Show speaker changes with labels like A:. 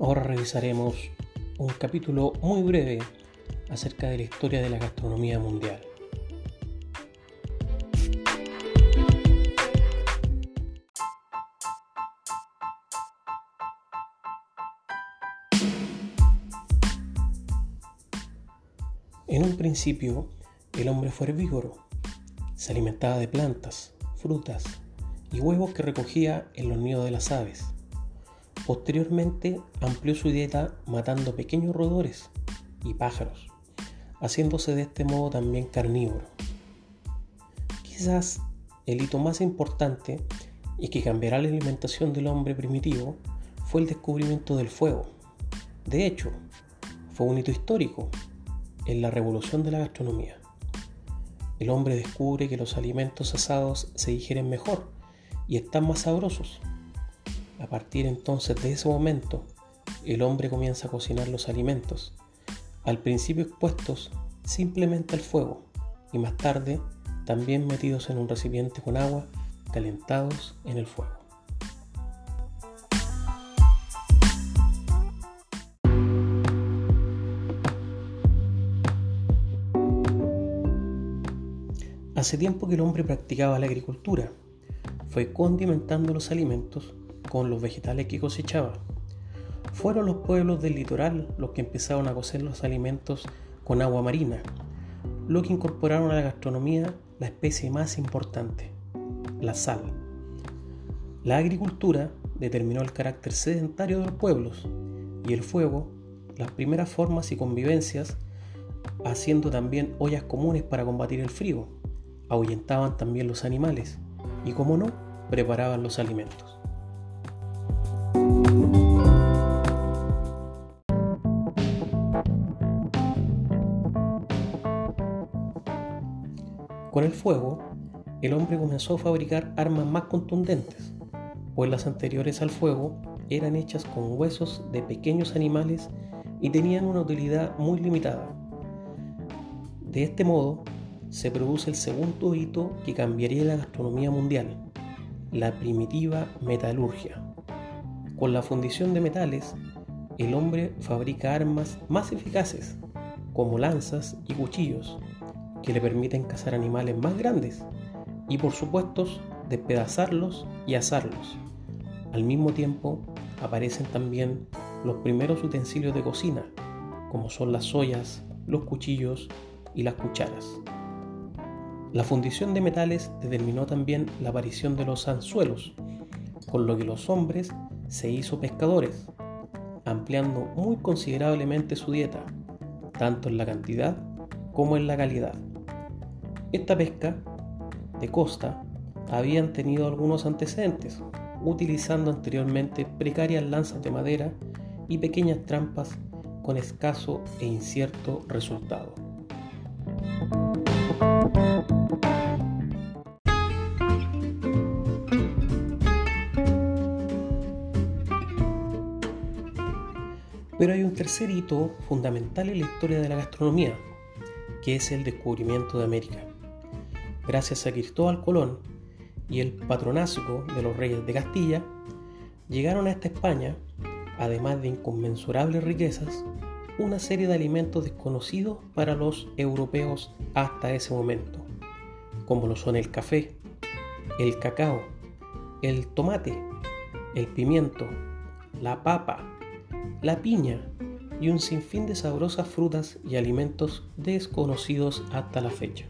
A: Ahora revisaremos un capítulo muy breve acerca de la historia de la gastronomía mundial. En un principio, el hombre fue herbívoro. Se alimentaba de plantas, frutas y huevos que recogía en los nidos de las aves. Posteriormente amplió su dieta matando pequeños roedores y pájaros, haciéndose de este modo también carnívoro. Quizás el hito más importante y que cambiará la alimentación del hombre primitivo fue el descubrimiento del fuego. De hecho, fue un hito histórico en la revolución de la gastronomía. El hombre descubre que los alimentos asados se digieren mejor y están más sabrosos. A partir entonces de ese momento, el hombre comienza a cocinar los alimentos, al principio expuestos simplemente al fuego y más tarde también metidos en un recipiente con agua, calentados en el fuego. Hace tiempo que el hombre practicaba la agricultura. Fue condimentando los alimentos con los vegetales que cosechaba. Fueron los pueblos del litoral los que empezaron a cocer los alimentos con agua marina, lo que incorporaron a la gastronomía la especie más importante, la sal. La agricultura determinó el carácter sedentario de los pueblos y el fuego, las primeras formas y convivencias, haciendo también ollas comunes para combatir el frío ahuyentaban también los animales y, como no, preparaban los alimentos. Con el fuego, el hombre comenzó a fabricar armas más contundentes, pues las anteriores al fuego eran hechas con huesos de pequeños animales y tenían una utilidad muy limitada. De este modo, se produce el segundo hito que cambiaría la gastronomía mundial, la primitiva metalurgia. Con la fundición de metales, el hombre fabrica armas más eficaces, como lanzas y cuchillos, que le permiten cazar animales más grandes y por supuesto despedazarlos y asarlos. Al mismo tiempo aparecen también los primeros utensilios de cocina, como son las ollas, los cuchillos y las cucharas. La fundición de metales determinó también la aparición de los anzuelos, con lo que los hombres se hizo pescadores, ampliando muy considerablemente su dieta, tanto en la cantidad como en la calidad. Esta pesca de costa habían tenido algunos antecedentes, utilizando anteriormente precarias lanzas de madera y pequeñas trampas con escaso e incierto resultado. Pero hay un tercer hito fundamental en la historia de la gastronomía, que es el descubrimiento de América. Gracias a Cristóbal Colón y el patronazgo de los reyes de Castilla, llegaron a esta España, además de inconmensurables riquezas, una serie de alimentos desconocidos para los europeos hasta ese momento, como lo son el café, el cacao, el tomate, el pimiento, la papa, la piña y un sinfín de sabrosas frutas y alimentos desconocidos hasta la fecha.